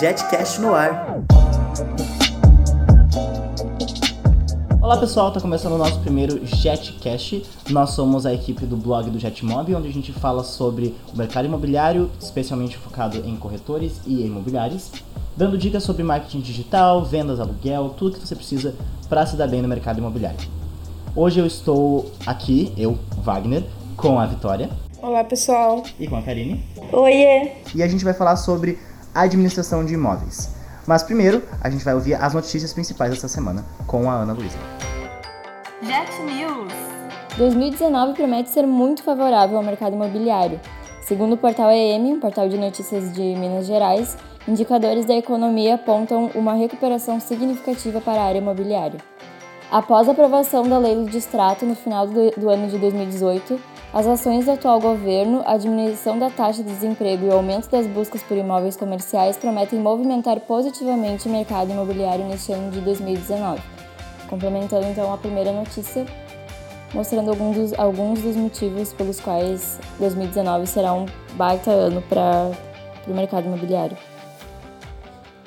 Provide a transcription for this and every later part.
JetCast no ar. Olá pessoal, está começando o nosso primeiro JetCast. Nós somos a equipe do blog do JetMob, onde a gente fala sobre o mercado imobiliário, especialmente focado em corretores e imobiliários, dando dicas sobre marketing digital, vendas, aluguel, tudo que você precisa para se dar bem no mercado imobiliário. Hoje eu estou aqui, eu, Wagner, com a Vitória. Olá pessoal. E com a Karine. Oiê! E a gente vai falar sobre administração de imóveis. Mas primeiro, a gente vai ouvir as notícias principais dessa semana com a Ana Luísa. Jet News. 2019 promete ser muito favorável ao mercado imobiliário. Segundo o portal EM, um portal de notícias de Minas Gerais, indicadores da economia apontam uma recuperação significativa para a área imobiliária. Após a aprovação da lei do distrato no final do, do ano de 2018, as ações do atual governo, a diminuição da taxa de desemprego e o aumento das buscas por imóveis comerciais prometem movimentar positivamente o mercado imobiliário neste ano de 2019. Complementando então a primeira notícia, mostrando alguns dos, alguns dos motivos pelos quais 2019 será um baita ano para o mercado imobiliário.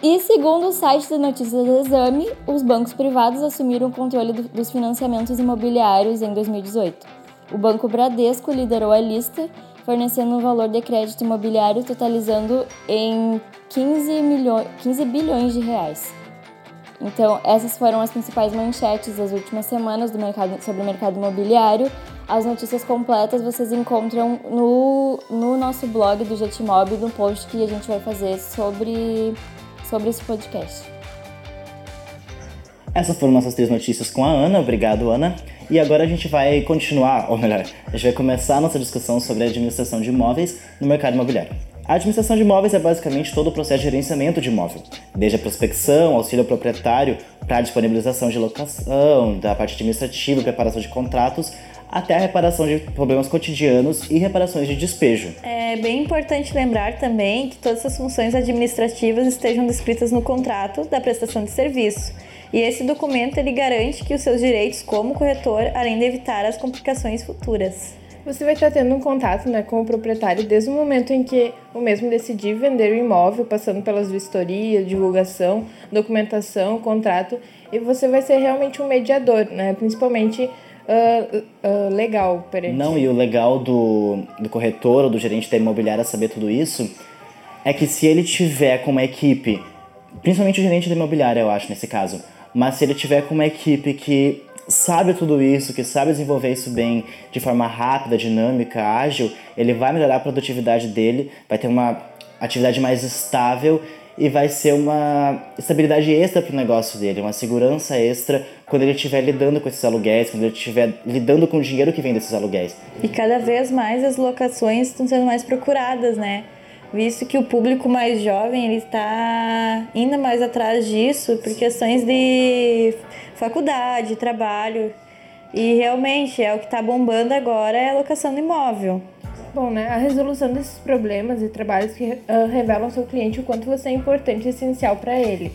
E segundo o site de notícias do Exame, os bancos privados assumiram o controle do, dos financiamentos imobiliários em 2018. O Banco Bradesco liderou a lista, fornecendo um valor de crédito imobiliário totalizando em 15, milho... 15 bilhões de reais. Então, essas foram as principais manchetes das últimas semanas do mercado, sobre o mercado imobiliário. As notícias completas vocês encontram no, no nosso blog do Jetmob, no post que a gente vai fazer sobre, sobre esse podcast. Essas foram nossas três notícias com a Ana. Obrigado, Ana. E agora a gente vai continuar, ou melhor, a gente vai começar a nossa discussão sobre a administração de imóveis no mercado imobiliário. A administração de imóveis é basicamente todo o processo de gerenciamento de imóvel, desde a prospecção, auxílio ao proprietário para a disponibilização de locação, da parte administrativa, preparação de contratos, até a reparação de problemas cotidianos e reparações de despejo. É bem importante lembrar também que todas as funções administrativas estejam descritas no contrato da prestação de serviço e esse documento ele garante que os seus direitos como corretor, além de evitar as complicações futuras. Você vai estar tendo um contato né, com o proprietário desde o momento em que o mesmo decidir vender o imóvel, passando pelas vistorias, divulgação, documentação, contrato, e você vai ser realmente um mediador, né, principalmente uh, uh, legal. Perante. Não, e o legal do, do corretor ou do gerente da imobiliária saber tudo isso é que se ele tiver com uma equipe, principalmente o gerente da imobiliária, eu acho, nesse caso, mas se ele tiver com uma equipe que sabe tudo isso, que sabe desenvolver isso bem de forma rápida, dinâmica, ágil, ele vai melhorar a produtividade dele, vai ter uma atividade mais estável e vai ser uma estabilidade extra para o negócio dele, uma segurança extra quando ele estiver lidando com esses aluguéis, quando ele estiver lidando com o dinheiro que vem desses aluguéis. E cada vez mais as locações estão sendo mais procuradas, né? Visto que o público mais jovem ele está indo mais atrás disso por questões de faculdade, trabalho. E realmente é o que está bombando agora é a locação do imóvel. Bom, né? A resolução desses problemas e trabalhos que uh, revelam ao seu cliente o quanto você é importante e essencial para ele.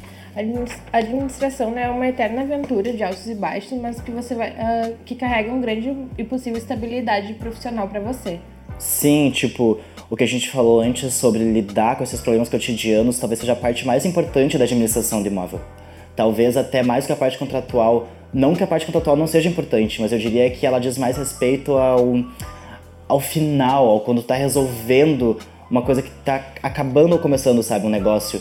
A administração né, é uma eterna aventura de altos e baixos, mas que você vai, uh, que carrega um grande e possível estabilidade profissional para você. Sim, tipo, o que a gente falou antes sobre lidar com esses problemas cotidianos talvez seja a parte mais importante da administração do imóvel. Talvez até mais que a parte contratual. Não que a parte contratual não seja importante, mas eu diria que ela diz mais respeito ao, ao final, ao quando tá resolvendo uma coisa que tá acabando ou começando, sabe, um negócio.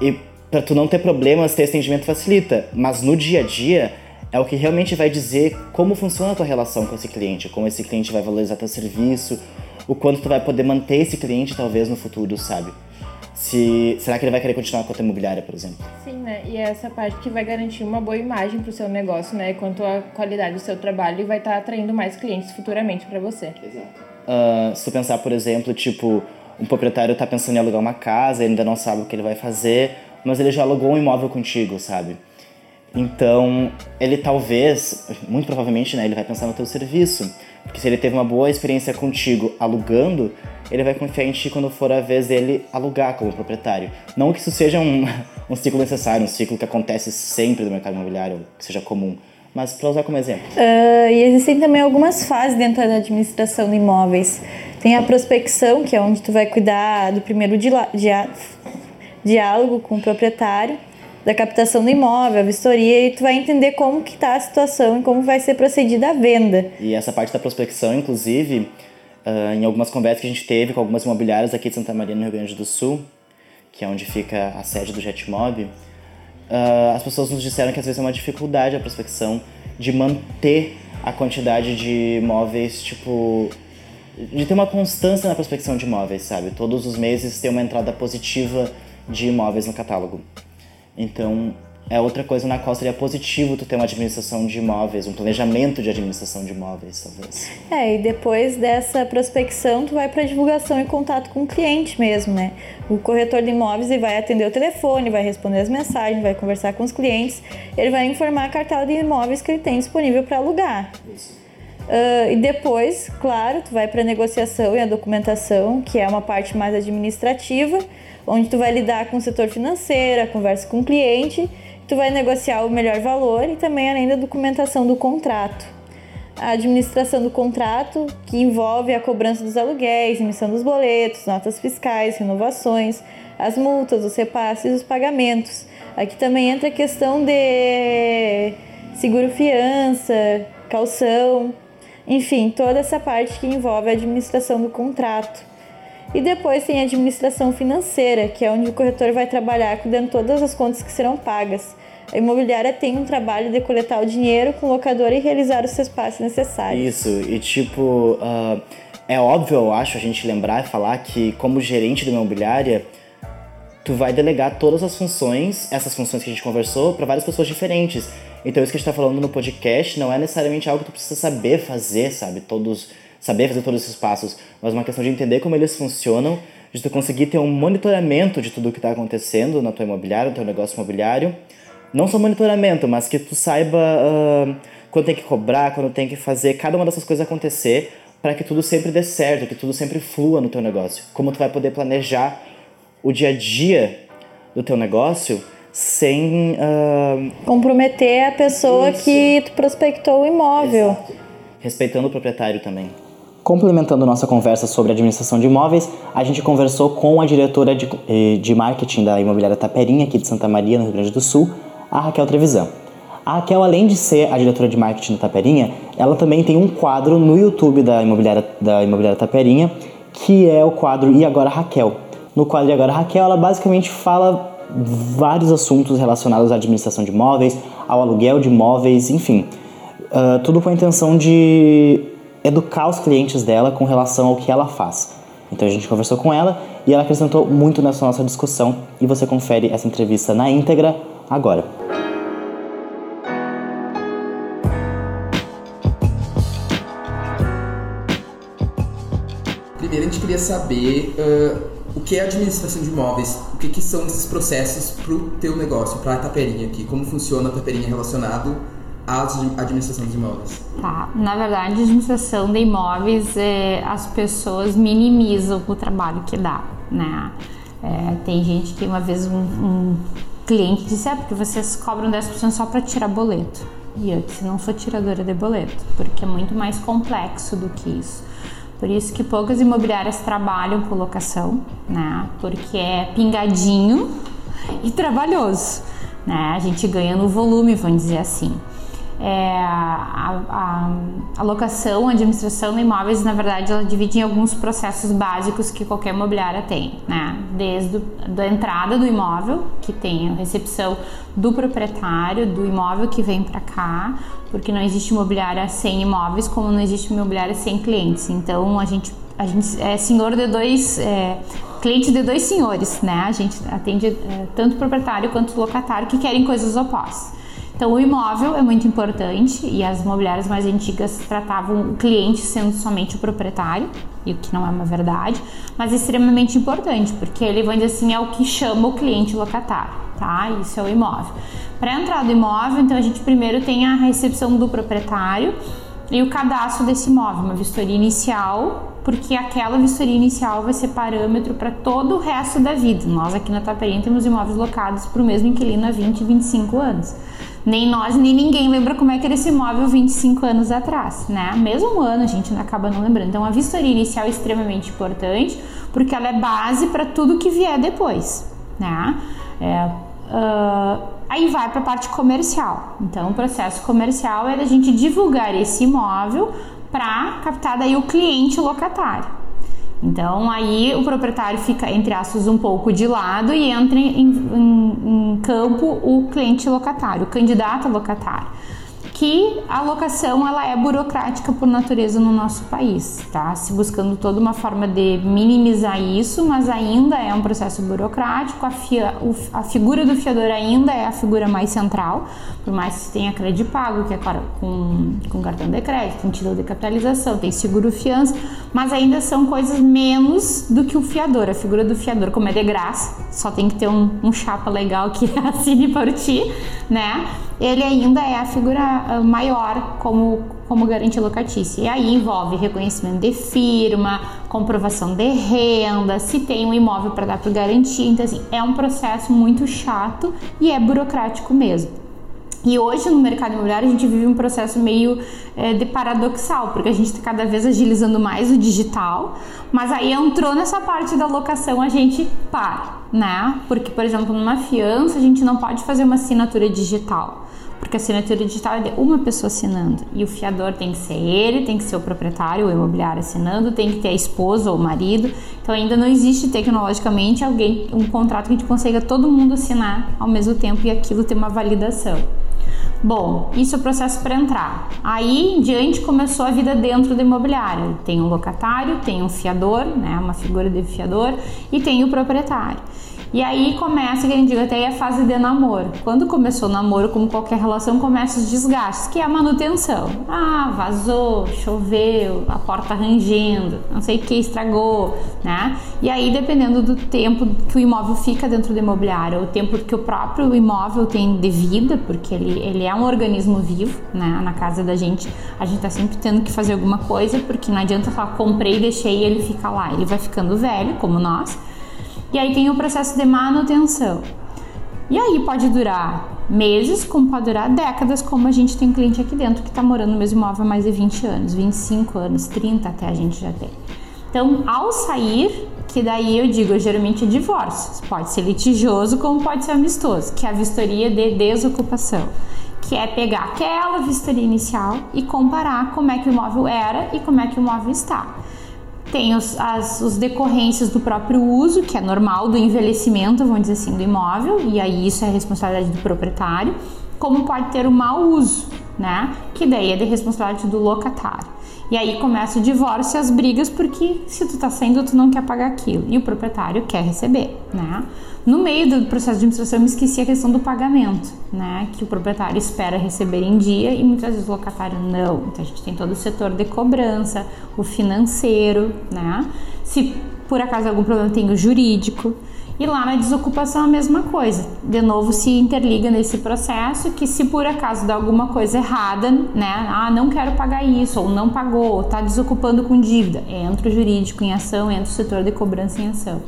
E para tu não ter problemas, ter atendimento facilita, mas no dia a dia é o que realmente vai dizer como funciona a tua relação com esse cliente, como esse cliente vai valorizar teu serviço, o quanto tu vai poder manter esse cliente talvez no futuro, sabe? Se, será que ele vai querer continuar com a tua imobiliária, por exemplo? Sim, né? E é essa parte que vai garantir uma boa imagem para o seu negócio, né? Quanto à qualidade do seu trabalho e vai estar tá atraindo mais clientes futuramente para você. Exato. Uh, se tu pensar, por exemplo, tipo, um proprietário está pensando em alugar uma casa, ele ainda não sabe o que ele vai fazer, mas ele já alugou um imóvel contigo, sabe? Então, ele talvez, muito provavelmente, né, ele vai pensar no teu serviço. Porque se ele teve uma boa experiência contigo alugando, ele vai confiar em ti quando for a vez dele alugar como proprietário. Não que isso seja um, um ciclo necessário, um ciclo que acontece sempre no mercado imobiliário, que seja comum, mas para usar como exemplo. Uh, e existem também algumas fases dentro da administração de imóveis. Tem a prospecção, que é onde tu vai cuidar do primeiro diálogo com o proprietário da captação do imóvel, a vistoria, e tu vai entender como que está a situação e como vai ser procedida a venda. E essa parte da prospecção, inclusive, uh, em algumas conversas que a gente teve com algumas imobiliárias aqui de Santa Maria, no Rio Grande do Sul, que é onde fica a sede do Jetmob, uh, as pessoas nos disseram que às vezes é uma dificuldade a prospecção de manter a quantidade de imóveis, tipo, de ter uma constância na prospecção de imóveis, sabe? Todos os meses ter uma entrada positiva de imóveis no catálogo. Então, é outra coisa na qual seria positivo tu ter uma administração de imóveis, um planejamento de administração de imóveis, talvez. É, e depois dessa prospecção, tu vai para divulgação e contato com o cliente mesmo, né? O corretor de imóveis ele vai atender o telefone, vai responder as mensagens, vai conversar com os clientes, ele vai informar a cartela de imóveis que ele tem disponível para alugar. Isso. Uh, e depois, claro, tu vai para a negociação e a documentação, que é uma parte mais administrativa, onde tu vai lidar com o setor financeiro, conversa com o cliente, tu vai negociar o melhor valor e também além da documentação do contrato. A administração do contrato, que envolve a cobrança dos aluguéis, emissão dos boletos, notas fiscais, renovações, as multas, os repasses os pagamentos. Aqui também entra a questão de seguro fiança, calção, enfim, toda essa parte que envolve a administração do contrato. E depois tem a administração financeira, que é onde o corretor vai trabalhar cuidando todas as contas que serão pagas. A imobiliária tem um trabalho de coletar o dinheiro com o locador e realizar os seus passos necessários. Isso, e tipo, uh, é óbvio, eu acho, a gente lembrar e falar que, como gerente uma imobiliária, tu vai delegar todas as funções, essas funções que a gente conversou, para várias pessoas diferentes. Então, isso que a gente está falando no podcast não é necessariamente algo que tu precisa saber fazer, sabe? Todos, saber fazer todos esses passos, mas uma questão de entender como eles funcionam, de tu conseguir ter um monitoramento de tudo o que está acontecendo na tua imobiliária, no teu negócio imobiliário. Não só monitoramento, mas que tu saiba uh, quando tem que cobrar, quando tem que fazer cada uma dessas coisas acontecer para que tudo sempre dê certo, que tudo sempre flua no teu negócio. Como tu vai poder planejar o dia a dia do teu negócio sem uh... comprometer a pessoa Isso. que tu prospectou o imóvel. Exato. Respeitando o proprietário também. Complementando nossa conversa sobre administração de imóveis, a gente conversou com a diretora de, eh, de marketing da imobiliária Taperinha, aqui de Santa Maria, no Rio Grande do Sul, a Raquel Trevisan. A Raquel, além de ser a diretora de marketing da Taperinha, ela também tem um quadro no YouTube da imobiliária, da imobiliária Taperinha, que é o quadro E Agora Raquel. No quadro E Agora Raquel, ela basicamente fala vários assuntos relacionados à administração de imóveis, ao aluguel de imóveis, enfim. Uh, tudo com a intenção de educar os clientes dela com relação ao que ela faz. Então a gente conversou com ela e ela acrescentou muito nessa nossa discussão e você confere essa entrevista na íntegra agora. Primeiro a gente queria saber uh o que é administração de imóveis, o que, que são esses processos para o teu negócio, para a Taperinha aqui, como funciona a Taperinha relacionado à administração de imóveis? Tá, na verdade, administração de imóveis, é, as pessoas minimizam o trabalho que dá, né? É, tem gente que uma vez um, um cliente disse, é porque vocês cobram 10% só para tirar boleto. E eu disse, não sou tiradora de boleto, porque é muito mais complexo do que isso. Por isso que poucas imobiliárias trabalham com locação, né? Porque é pingadinho e trabalhoso, né? A gente ganha no volume, vamos dizer assim. É, a, a, a, locação, a administração de imóveis, na verdade, ela divide em alguns processos básicos que qualquer imobiliária tem, né? Desde a entrada do imóvel, que tem a recepção do proprietário do imóvel que vem para cá, porque não existe imobiliária sem imóveis, como não existe imobiliária sem clientes. Então, a gente, a gente é senhor de dois... É, cliente de dois senhores, né? A gente atende é, tanto o proprietário quanto o locatário que querem coisas opostas. Então, o imóvel é muito importante e as imobiliárias mais antigas tratavam o cliente sendo somente o proprietário, e o que não é uma verdade, mas é extremamente importante, porque ele, vamos dizer assim, é o que chama o cliente locatário, tá? Isso é o imóvel. Para entrar do imóvel, então a gente primeiro tem a recepção do proprietário e o cadastro desse imóvel, uma vistoria inicial, porque aquela vistoria inicial vai ser parâmetro para todo o resto da vida. Nós aqui na Taperim temos imóveis locados para o mesmo inquilino há 20, 25 anos nem nós, nem ninguém lembra como é que era esse imóvel 25 anos atrás, né? Mesmo um ano a gente acaba não lembrando. Então a vistoria inicial é extremamente importante porque ela é base para tudo que vier depois. né? É, uh, aí vai para a parte comercial. Então, o processo comercial é da gente divulgar esse imóvel para captar daí o cliente locatário. Então aí o proprietário fica, entre aspas, um pouco de lado e entra em, em, em campo o cliente locatário, o candidato locatário que a locação ela é burocrática por natureza no nosso país, tá? Se buscando toda uma forma de minimizar isso, mas ainda é um processo burocrático. A, fia, a figura do fiador ainda é a figura mais central, por mais que tenha crédito pago, que é com, com cartão de crédito, tem título de capitalização, tem seguro fiança, mas ainda são coisas menos do que o fiador. A figura do fiador, como é de graça, só tem que ter um, um chapa legal que assine por ti, né? Ele ainda é a figura ah, maior como, como garantia locatícia. E aí envolve reconhecimento de firma, comprovação de renda, se tem um imóvel para dar por garantia. Então, assim, é um processo muito chato e é burocrático mesmo. E hoje no mercado imobiliário a gente vive um processo meio é, de paradoxal, porque a gente está cada vez agilizando mais o digital, mas aí entrou nessa parte da locação a gente para, né? Porque, por exemplo, numa fiança a gente não pode fazer uma assinatura digital porque a assinatura digital é de uma pessoa assinando e o fiador tem que ser ele, tem que ser o proprietário, o imobiliário assinando, tem que ter a esposa ou o marido. Então ainda não existe tecnologicamente alguém um contrato que a gente consiga todo mundo assinar ao mesmo tempo e aquilo ter uma validação. Bom, isso é o processo para entrar. Aí em diante começou a vida dentro do imobiliário. Tem um locatário, tem um fiador, né, uma figura de fiador, e tem o proprietário. E aí começa, que a gente até a fase de namoro. Quando começou o namoro, como qualquer relação, começa os desgastes, que é a manutenção. Ah, vazou, choveu, a porta rangendo, não sei o que, estragou, né? E aí, dependendo do tempo que o imóvel fica dentro do imobiliário, o tempo que o próprio imóvel tem de vida, porque ele, ele é um organismo vivo, né? Na casa da gente, a gente tá sempre tendo que fazer alguma coisa, porque não adianta falar comprei, deixei e ele fica lá. Ele vai ficando velho, como nós e aí tem o processo de manutenção. E aí pode durar meses, como pode durar décadas, como a gente tem um cliente aqui dentro que está morando no mesmo imóvel há mais de 20 anos, 25 anos, 30 até a gente já tem. Então, ao sair, que daí eu digo, geralmente é divórcio. Pode ser litigioso, como pode ser amistoso, que é a vistoria de desocupação, que é pegar aquela vistoria inicial e comparar como é que o imóvel era e como é que o imóvel está. Tem os, as os decorrências do próprio uso, que é normal, do envelhecimento, vamos dizer assim, do imóvel, e aí isso é responsabilidade do proprietário, como pode ter o mau uso, né? Que daí é de responsabilidade do locatário. E aí começa o divórcio e as brigas, porque se tu tá saindo, tu não quer pagar aquilo. E o proprietário quer receber, né? No meio do processo de administração, eu me esqueci a questão do pagamento, né? Que o proprietário espera receber em dia e muitas vezes o locatário não. Então a gente tem todo o setor de cobrança, o financeiro, né? Se por acaso algum problema tem o jurídico. E lá na desocupação a mesma coisa. De novo se interliga nesse processo que se por acaso dá alguma coisa errada, né? Ah, não quero pagar isso, ou não pagou, ou está desocupando com dívida. Entra o jurídico em ação, entra o setor de cobrança em ação.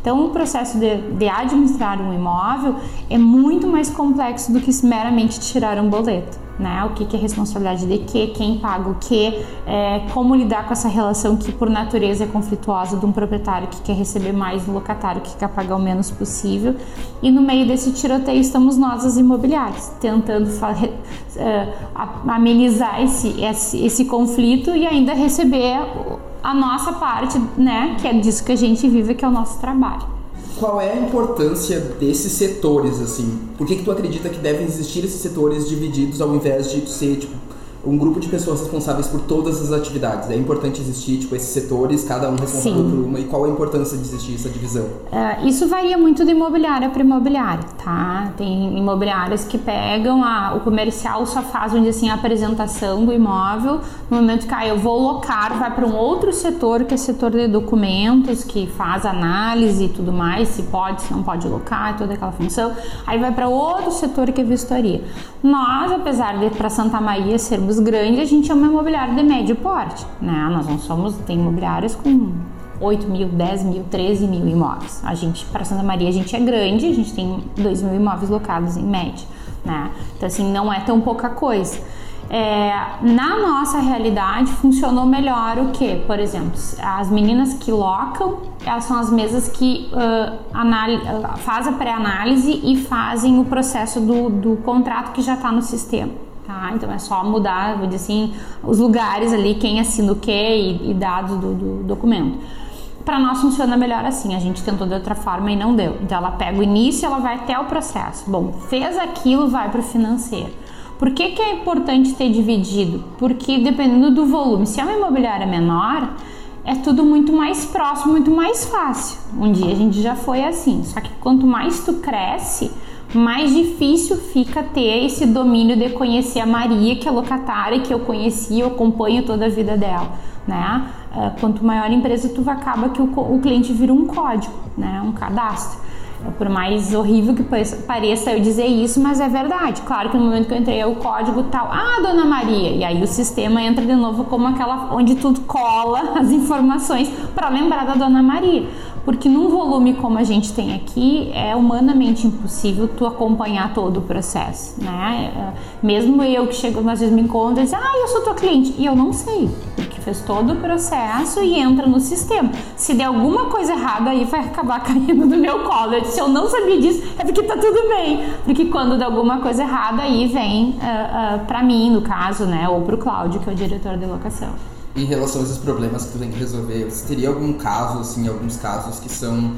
Então, o processo de, de, administrar um imóvel é muito mais complexo do que meramente tirar um boleto né? O que, que é responsabilidade de quê, quem paga o quê, é, como lidar com essa relação que por natureza é conflituosa de um proprietário que quer receber mais do locatário que quer pagar o menos possível. E no meio desse tiroteio estamos nós, as imobiliárias, tentando é, amenizar esse, esse, esse conflito e ainda receber a nossa parte, né? Que é disso que a gente vive, que é o nosso trabalho qual é a importância desses setores, assim? Por que, que tu acredita que devem existir esses setores divididos ao invés de ser, tipo, um grupo de pessoas responsáveis por todas as atividades. É importante existir tipo, esses setores, cada um responsável Sim. por uma. E qual a importância de existir essa divisão? Uh, isso varia muito de imobiliária para imobiliária, tá? Tem imobiliárias que pegam a, o comercial só faz, dizer assim, a apresentação do imóvel. No momento que ah, eu vou locar, vai para um outro setor, que é o setor de documentos, que faz análise e tudo mais, se pode, se não pode locar, toda aquela função. Aí vai para outro setor que é vistoria. Nós, apesar de para Santa Maria sermos grandes, a gente é uma imobiliária de médio porte, né? Nós não somos, tem imobiliárias com 8 mil, 10 mil, 13 mil imóveis. A gente, para Santa Maria, a gente é grande, a gente tem 2 mil imóveis locados em média, né? Então, assim, não é tão pouca coisa. É, na nossa realidade funcionou melhor o que? Por exemplo, as meninas que locam, elas são as mesas que uh, fazem a pré-análise e fazem o processo do, do contrato que já está no sistema. Tá? Então é só mudar, vou dizer assim, os lugares ali, quem assina o que e, e dados do, do documento. Para nós funciona melhor assim, a gente tentou de outra forma e não deu. Então ela pega o início, ela vai até o processo. Bom, fez aquilo, vai para o financeiro por que, que é importante ter dividido? Porque dependendo do volume, se é uma imobiliária menor, é tudo muito mais próximo, muito mais fácil. Um dia a gente já foi assim, só que quanto mais tu cresce, mais difícil fica ter esse domínio de conhecer a Maria, que é locatária, que eu conheci, eu acompanho toda a vida dela, né? É, quanto maior a empresa, tu acaba que o, cliente vira um código, né? Um cadastro. Por mais horrível que pareça eu dizer isso, mas é verdade. Claro que no momento que eu entrei é o código tal, ah, Dona Maria, e aí o sistema entra de novo como aquela onde tudo cola as informações para lembrar da Dona Maria. Porque num volume como a gente tem aqui, é humanamente impossível tu acompanhar todo o processo, né? É, mesmo eu que chego às vezes me encontro e diz, ah, eu sou tua cliente, e eu não sei, porque fez todo o processo e entra no sistema. Se der alguma coisa errada, aí vai acabar caindo do meu colo. Disse, eu não sabia disso, é porque tá tudo bem. Porque quando der alguma coisa errada, aí vem uh, uh, para mim, no caso, né? Ou pro Cláudio, que é o diretor de locação em relação a esses problemas que tu tem que resolver, você teria algum caso, assim, alguns casos que são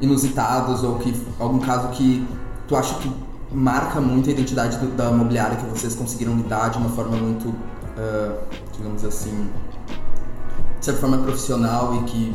inusitados ou que algum caso que tu acha que marca muito a identidade do, da imobiliária que vocês conseguiram lidar de uma forma muito, uh, digamos assim, de certa forma profissional e que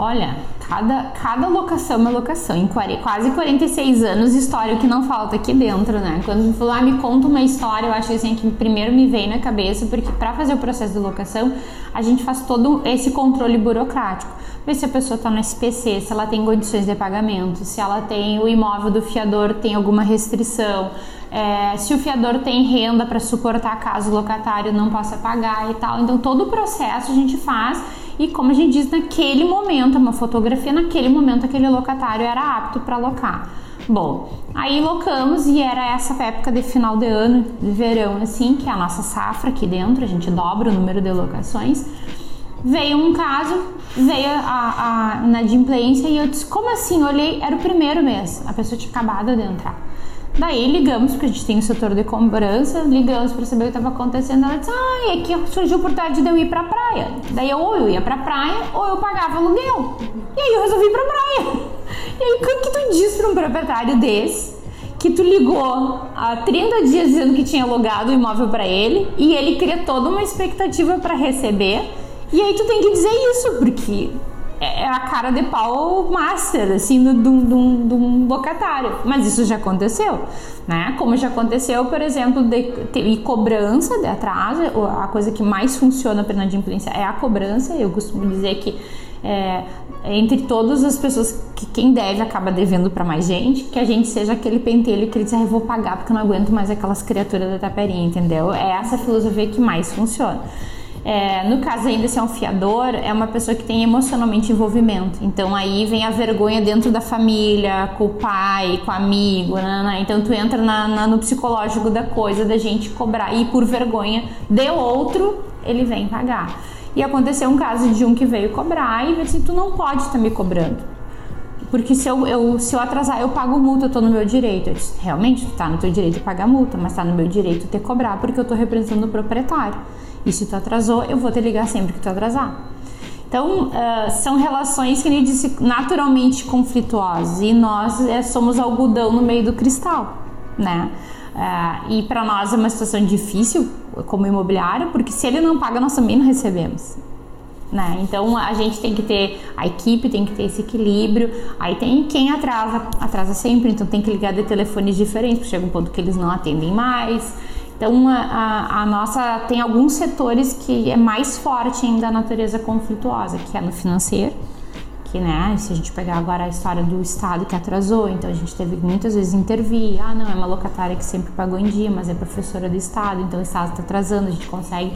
Olha, cada, cada locação é uma locação. Em quase 46 anos, história que não falta aqui dentro, né? Quando me falou, ah, me conta uma história, eu acho assim que primeiro me vem na cabeça, porque para fazer o processo de locação, a gente faz todo esse controle burocrático. Ver se a pessoa está no SPC, se ela tem condições de pagamento, se ela tem o imóvel do fiador, tem alguma restrição. É, se o fiador tem renda para suportar caso o locatário não possa pagar e tal. Então, todo o processo a gente faz e como a gente diz, naquele momento, uma fotografia, naquele momento aquele locatário era apto para locar. Bom, aí locamos e era essa época de final de ano, de verão, assim, que é a nossa safra aqui dentro, a gente dobra o número de locações. Veio um caso, veio a, a inadimplência e eu disse, como assim? Olhei, era o primeiro mês, a pessoa tinha acabado de entrar. Daí ligamos, porque a gente tem o setor de cobrança, ligamos para saber o que estava acontecendo. Ela disse: Ah, é que surgiu por tarde de eu ir para a praia. Daí ou eu ia para a praia ou eu pagava aluguel. E aí eu resolvi ir para a praia. E aí, o que tu diz para um proprietário desse? Que tu ligou há 30 dias dizendo que tinha alugado o imóvel para ele e ele cria toda uma expectativa para receber. E aí tu tem que dizer isso, porque é, é a cara de pau master, assim, de um locatário. Mas isso já aconteceu, né? Como já aconteceu, por exemplo, de, de cobrança de atraso, a coisa que mais funciona para inadimplência é a cobrança. Eu costumo dizer que é, entre todas as pessoas que quem deve acaba devendo para mais gente, que a gente seja aquele pentelho que ele diz, ah, eu vou pagar porque eu não aguento mais aquelas criaturas da taperinha, entendeu? É essa filosofia que mais funciona. É, no caso ainda se é um fiador, é uma pessoa que tem emocionalmente envolvimento. Então aí vem a vergonha dentro da família, com o pai, com o amigo, né, né? então tu entra na, na, no psicológico da coisa, da gente cobrar e por vergonha de outro ele vem pagar. E aconteceu um caso de um que veio cobrar e disse: tu não pode estar me cobrando. Porque se eu, eu, se eu atrasar, eu pago multa, eu tô no meu direito. Eu disse, realmente, tu tá no teu direito de pagar multa, mas tá no meu direito de cobrar, porque eu tô representando o proprietário. E se tu atrasou, eu vou te ligar sempre que tu atrasar. Então, uh, são relações que ele disse naturalmente conflituosas e nós é, somos algodão no meio do cristal, né? Uh, e para nós é uma situação difícil como imobiliário, porque se ele não paga, nós também não recebemos. Né? Então a gente tem que ter, a equipe tem que ter esse equilíbrio. Aí tem quem atrasa, atrasa sempre, então tem que ligar de telefones diferentes, porque chega um ponto que eles não atendem mais. Então, a, a, nossa tem alguns setores que é mais forte ainda a natureza conflituosa, que é no financeiro, que, né, se a gente pegar agora a história do Estado que atrasou, então a gente teve muitas vezes intervir, ah, não, é uma locatária que sempre pagou em dia, mas é professora do Estado, então o Estado está atrasando, a gente consegue.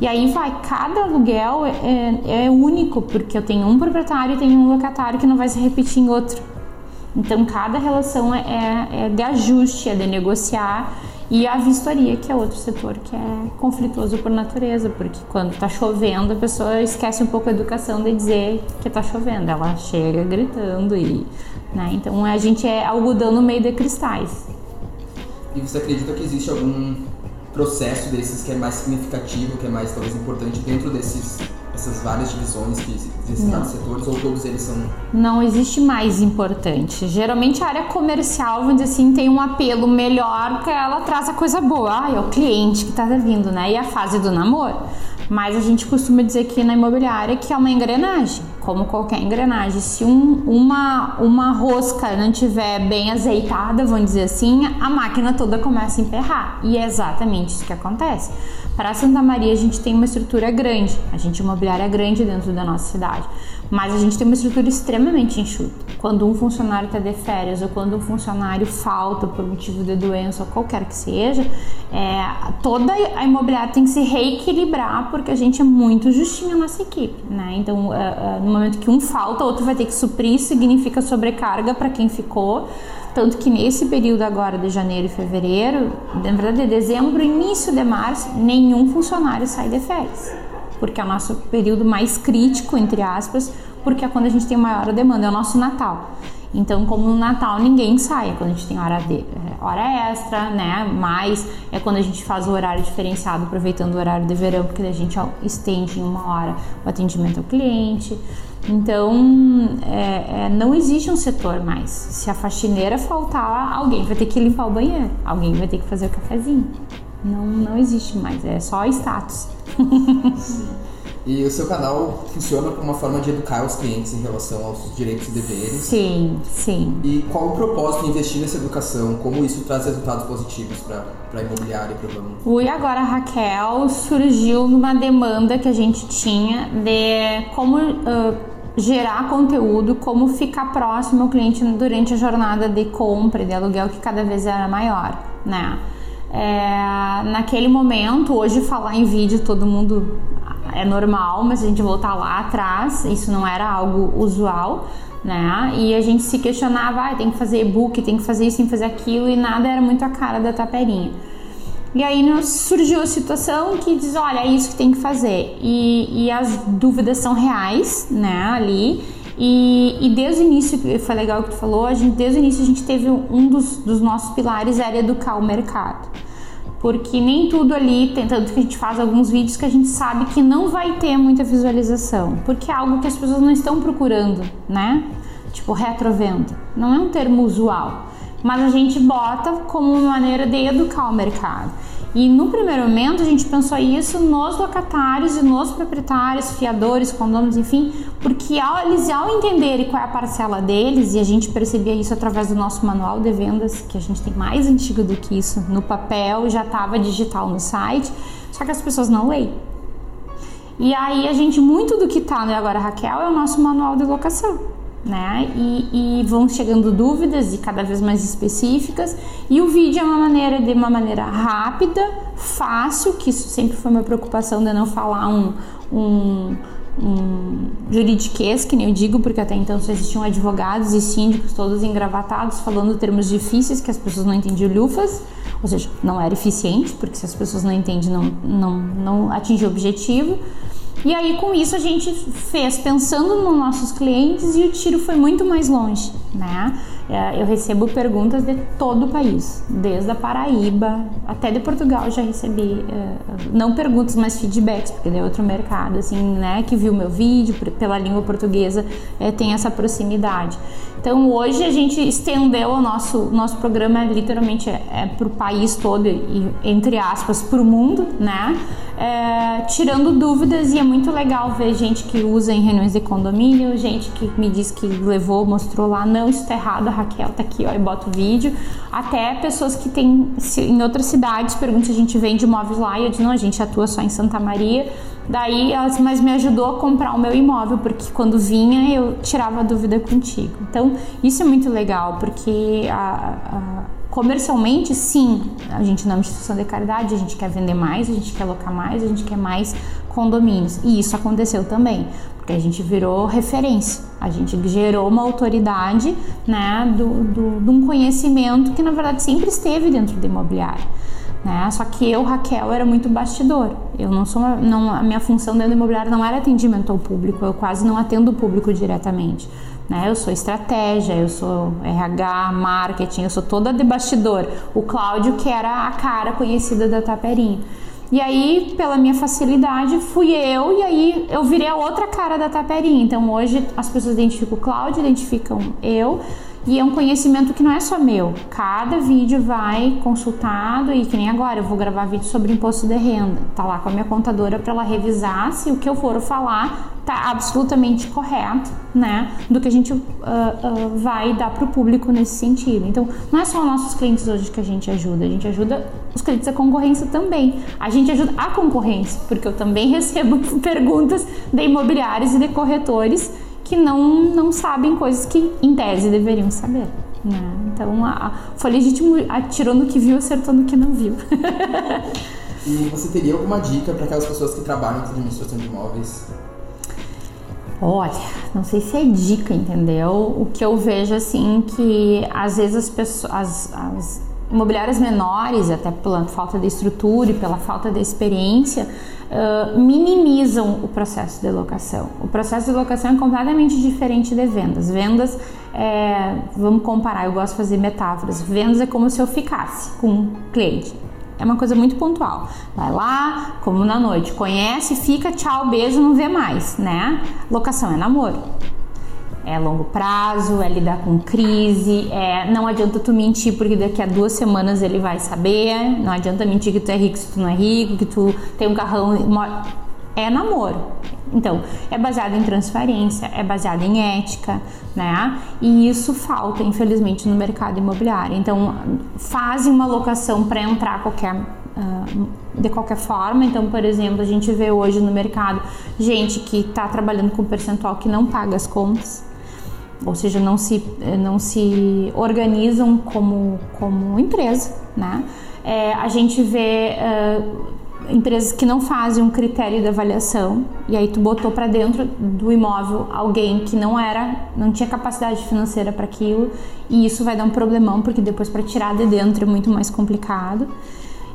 E aí vai, cada aluguel é, é único, porque eu tenho um proprietário e tenho um locatário que não vai se repetir em outro. Então, cada relação é, é, é de ajuste, é de negociar e a vistoria, que é outro setor que é conflituoso por natureza, porque quando está chovendo, a pessoa esquece um pouco a educação de dizer que está chovendo, ela chega gritando e, né? Então a gente é algodão no meio de cristais. E você acredita que existe algum processo desses que é mais significativo, que é mais talvez importante dentro desses essas várias divisões que existem vários setores ou todos eles são não existe mais importante geralmente a área comercial vamos dizer assim tem um apelo melhor porque ela traz a coisa boa ah, é o cliente que está vindo né e a fase do namoro mas a gente costuma dizer que na imobiliária que é uma engrenagem, como qualquer engrenagem. Se um, uma, uma rosca não tiver bem azeitada, vamos dizer assim, a máquina toda começa a emperrar. E é exatamente isso que acontece. Para Santa Maria a gente tem uma estrutura grande, a gente imobiliária grande dentro da nossa cidade, mas a gente tem uma estrutura extremamente enxuta. Quando um funcionário está de férias ou quando um funcionário falta por motivo de doença ou qualquer que seja, é, toda a imobiliária tem que se reequilibrar porque a gente é muito justinho a nossa equipe, né? Então, é, é, no momento que um falta, outro vai ter que suprir, significa sobrecarga para quem ficou. Tanto que nesse período agora de janeiro e fevereiro, na verdade de dezembro, início de março, nenhum funcionário sai de férias. Porque é o nosso período mais crítico, entre aspas, porque é quando a gente tem maior demanda, é o nosso Natal. Então, como no Natal ninguém sai, é quando a gente tem hora, de, hora extra, né? Mais é quando a gente faz o horário diferenciado, aproveitando o horário de verão, porque a gente estende em uma hora o atendimento ao cliente. Então, é, é, não existe um setor mais. Se a faxineira faltar, alguém vai ter que limpar o banheiro, alguém vai ter que fazer o cafezinho. Não, não existe mais, é só status. E o seu canal funciona como uma forma de educar os clientes em relação aos direitos e deveres. Sim, sim. E qual o propósito de investir nessa educação? Como isso traz resultados positivos para a imobiliária e para o ramo? O E Agora Raquel surgiu numa demanda que a gente tinha de como uh, gerar conteúdo, como ficar próximo ao cliente durante a jornada de compra e de aluguel que cada vez era maior, né? É, naquele momento, hoje falar em vídeo todo mundo é normal, mas a gente voltar lá atrás, isso não era algo usual, né? E a gente se questionava, ah, tem que fazer e-book, tem que fazer isso, tem que fazer aquilo, e nada era muito a cara da taperinha. E aí surgiu a situação que diz, olha, é isso que tem que fazer. E, e as dúvidas são reais, né, ali. E, e, desde o início, foi legal o que tu falou, a gente, desde o início a gente teve um dos, dos nossos pilares era educar o mercado porque nem tudo ali, tem tanto que a gente faz alguns vídeos que a gente sabe que não vai ter muita visualização, porque é algo que as pessoas não estão procurando, né? Tipo retrovenda. Não é um termo usual, mas a gente bota como uma maneira de educar o mercado. E no primeiro momento a gente pensou isso nos locatários e nos proprietários, fiadores, condôminos, enfim, porque ao, eles ao entenderem qual é a parcela deles, e a gente percebia isso através do nosso manual de vendas, que a gente tem mais antigo do que isso, no papel, já estava digital no site, só que as pessoas não leem. E aí a gente, muito do que está no Agora Raquel é o nosso manual de locação né? E, e, vão chegando dúvidas e cada vez mais específicas. E o vídeo é uma maneira de uma maneira rápida, fácil, que isso sempre foi uma preocupação de não falar um, um, um juridiquês, que nem eu digo, porque até então só existiam advogados e síndicos todos engravatados falando termos difíceis que as pessoas não entendiam lufas. Ou seja, não era eficiente, porque se as pessoas não entendem, não, não, não atinge o objetivo. E aí com isso a gente fez pensando nos nossos clientes e o tiro foi muito mais longe, né? É, eu recebo perguntas de todo o país, desde a Paraíba até de Portugal já recebi, é, não perguntas, mas feedbacks, porque é outro mercado, assim, né, que viu meu vídeo pela língua portuguesa, é, tem essa proximidade. Então hoje a gente estendeu o nosso, nosso programa literalmente é, é para o país todo e entre aspas para o mundo, né? É, tirando dúvidas e é muito legal ver gente que usa em reuniões de condomínio, gente que me diz que levou, mostrou lá, não, isso tá errado, a Raquel tá aqui, ó, e bota o vídeo. Até pessoas que tem em outras cidades perguntam se a gente vende imóveis lá e eu digo, não, a gente atua só em Santa Maria Daí elas, mas me ajudou a comprar o meu imóvel, porque quando vinha eu tirava a dúvida contigo. Então, isso é muito legal, porque a, a, comercialmente, sim, a gente não é uma instituição de caridade, a gente quer vender mais, a gente quer alocar mais, a gente quer mais condomínios. E isso aconteceu também. porque a gente virou referência, a gente gerou uma autoridade, né, do, do, de um conhecimento que na verdade sempre esteve dentro do imobiliário. Né? Só que eu, Raquel, era muito bastidor. Eu não sou uma, não, a minha função dentro do imobiliário não era atendimento ao público, eu quase não atendo o público diretamente. Né? Eu sou estratégia, eu sou RH, marketing, eu sou toda de bastidor. O Cláudio, que era a cara conhecida da Taperinha. E aí, pela minha facilidade, fui eu e aí eu virei a outra cara da Taperinha. Então hoje as pessoas identificam o Cláudio, identificam eu e é um conhecimento que não é só meu. Cada vídeo vai consultado e que nem agora eu vou gravar vídeo sobre imposto de renda. Tá lá com a minha contadora para ela revisar se o que eu for falar tá absolutamente correto, né? Do que a gente uh, uh, vai dar para o público nesse sentido. Então, não é só os nossos clientes hoje que a gente ajuda, a gente ajuda os clientes da concorrência também. A gente ajuda a concorrência, porque eu também recebo perguntas de imobiliários e de corretores que não, não sabem coisas que, em tese, deveriam saber. Né? Então, a, a, foi legítimo, atirou no que viu, acertou no que não viu. e você teria alguma dica para aquelas pessoas que trabalham com administração de imóveis? Olha, não sei se é dica, entendeu? O que eu vejo assim que às vezes as pessoas, as, as imobiliárias menores, até pela falta de estrutura e pela falta de experiência, uh, minimizam o processo de locação. O processo de locação é completamente diferente de vendas. Vendas, é, vamos comparar, eu gosto de fazer metáforas. Vendas é como se eu ficasse com um cliente. É uma coisa muito pontual. Vai lá, como na noite, conhece, fica, tchau, beijo, não vê mais, né? Locação é namoro é longo prazo, é lidar com crise, é, não adianta tu mentir porque daqui a duas semanas ele vai saber, não adianta mentir que tu é rico se tu não é rico, que tu tem um carrão, é namoro. Então, é baseado em transparência, é baseado em ética, né? E isso falta, infelizmente, no mercado imobiliário. Então, fazem uma locação para entrar qualquer Uh, de qualquer forma. Então, por exemplo, a gente vê hoje no mercado gente que está trabalhando com percentual que não paga as contas ou seja, não se, não se organizam como, como empresa, né? É, a gente vê uh, empresas que não fazem um critério de avaliação e aí tu botou para dentro do imóvel alguém que não era, não tinha capacidade financeira para aquilo e isso vai dar um problemão porque depois para tirar de dentro é muito mais complicado.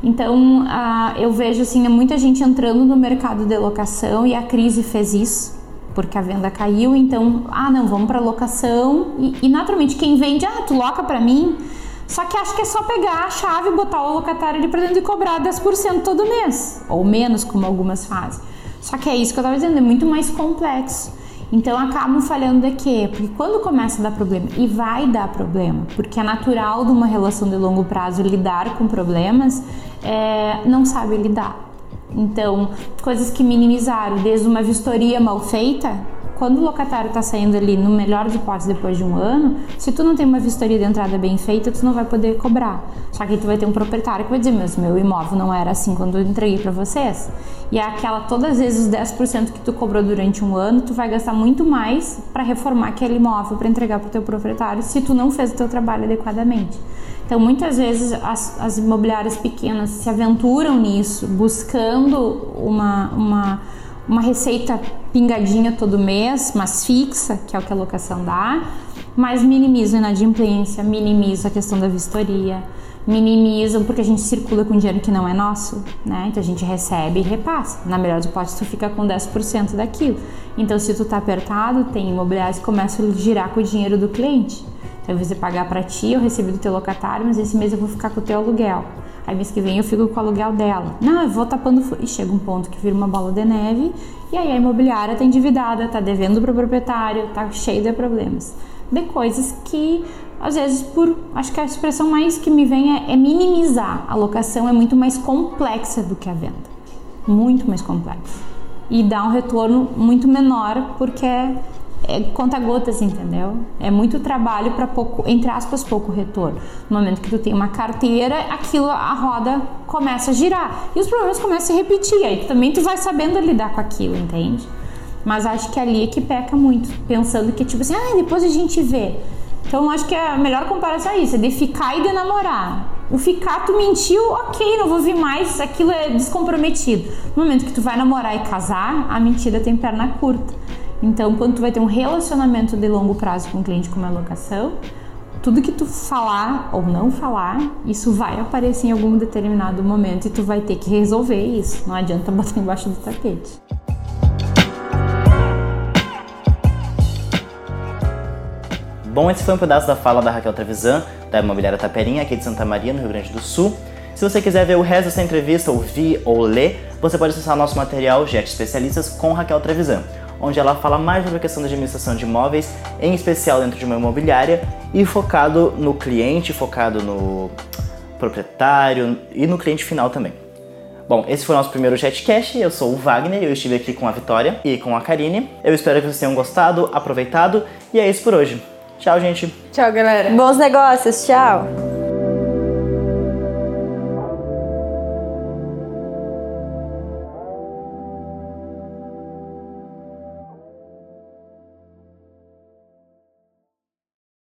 Então, uh, eu vejo assim, muita gente entrando no mercado de locação e a crise fez isso porque a venda caiu, então, ah, não, vamos para locação. E, e, naturalmente quem vende, ah, tu loca para mim. Só que acho que é só pegar a chave, botar o locatário ali para dentro e cobrar 10% todo mês, ou menos, como algumas fazem. Só que é isso que eu estava dizendo, é muito mais complexo. Então acabam falhando de quê? Porque quando começa a dar problema, e vai dar problema, porque é natural de uma relação de longo prazo lidar com problemas, é, não sabe lidar. Então, coisas que minimizaram, desde uma vistoria mal feita, quando o locatário está saindo ali, no melhor dos hipóteses, depois de um ano, se tu não tem uma vistoria de entrada bem feita, tu não vai poder cobrar. Só que tu vai ter um proprietário que vai dizer, mas meu imóvel não era assim quando eu entreguei para vocês. E é aquela, todas as vezes, os 10% que tu cobrou durante um ano, tu vai gastar muito mais para reformar aquele imóvel, para entregar para o teu proprietário, se tu não fez o teu trabalho adequadamente. Então, muitas vezes as, as imobiliárias pequenas se aventuram nisso, buscando uma, uma, uma receita pingadinha todo mês, mas fixa, que é o que a locação dá, mas minimizam a inadimplência, minimizam a questão da vistoria, minimizam porque a gente circula com dinheiro que não é nosso, né? Então a gente recebe e repassa. Na melhor das hipóteses, tu fica com 10% daquilo. Então, se tu tá apertado, tem imobiliários que começam a girar com o dinheiro do cliente. Então, você pagar para ti, eu recebi do teu locatário, mas esse mês eu vou ficar com o teu aluguel. Aí mês que vem eu fico com o aluguel dela. Não, eu vou tapando. E chega um ponto que vira uma bola de neve e aí a imobiliária tá endividada, tá devendo pro proprietário, tá cheio de problemas. De coisas que, às vezes, por. Acho que a expressão mais que me vem é, é minimizar. A locação é muito mais complexa do que a venda. Muito mais complexa. E dá um retorno muito menor porque é é conta-gotas, entendeu? É muito trabalho para pouco, entre aspas, pouco retorno. No momento que tu tem uma carteira, aquilo, a roda começa a girar. E os problemas começam a se repetir. Aí também tu vai sabendo lidar com aquilo, entende? Mas acho que ali é que peca muito, pensando que, tipo assim, ah, depois a gente vê. Então acho que a melhor comparação é isso, é de ficar e de namorar. O ficar, tu mentiu, ok, não vou vir mais, aquilo é descomprometido. No momento que tu vai namorar e casar, a mentira tem perna curta. Então, quando tu vai ter um relacionamento de longo prazo com o cliente com uma locação, tudo que tu falar ou não falar, isso vai aparecer em algum determinado momento e tu vai ter que resolver isso. Não adianta botar embaixo do tapete. Bom, esse foi um pedaço da fala da Raquel Trevisan, da Imobiliária Taperinha, aqui de Santa Maria, no Rio Grande do Sul. Se você quiser ver o resto dessa entrevista, ouvir ou ler, você pode acessar nosso material Jet Especialistas com Raquel Trevisan, onde ela fala mais sobre a questão da administração de imóveis, em especial dentro de uma imobiliária, e focado no cliente, focado no proprietário e no cliente final também. Bom, esse foi o nosso primeiro JetCast. Eu sou o Wagner e eu estive aqui com a Vitória e com a Karine. Eu espero que vocês tenham gostado, aproveitado e é isso por hoje. Tchau, gente. Tchau, galera. Bons negócios, tchau!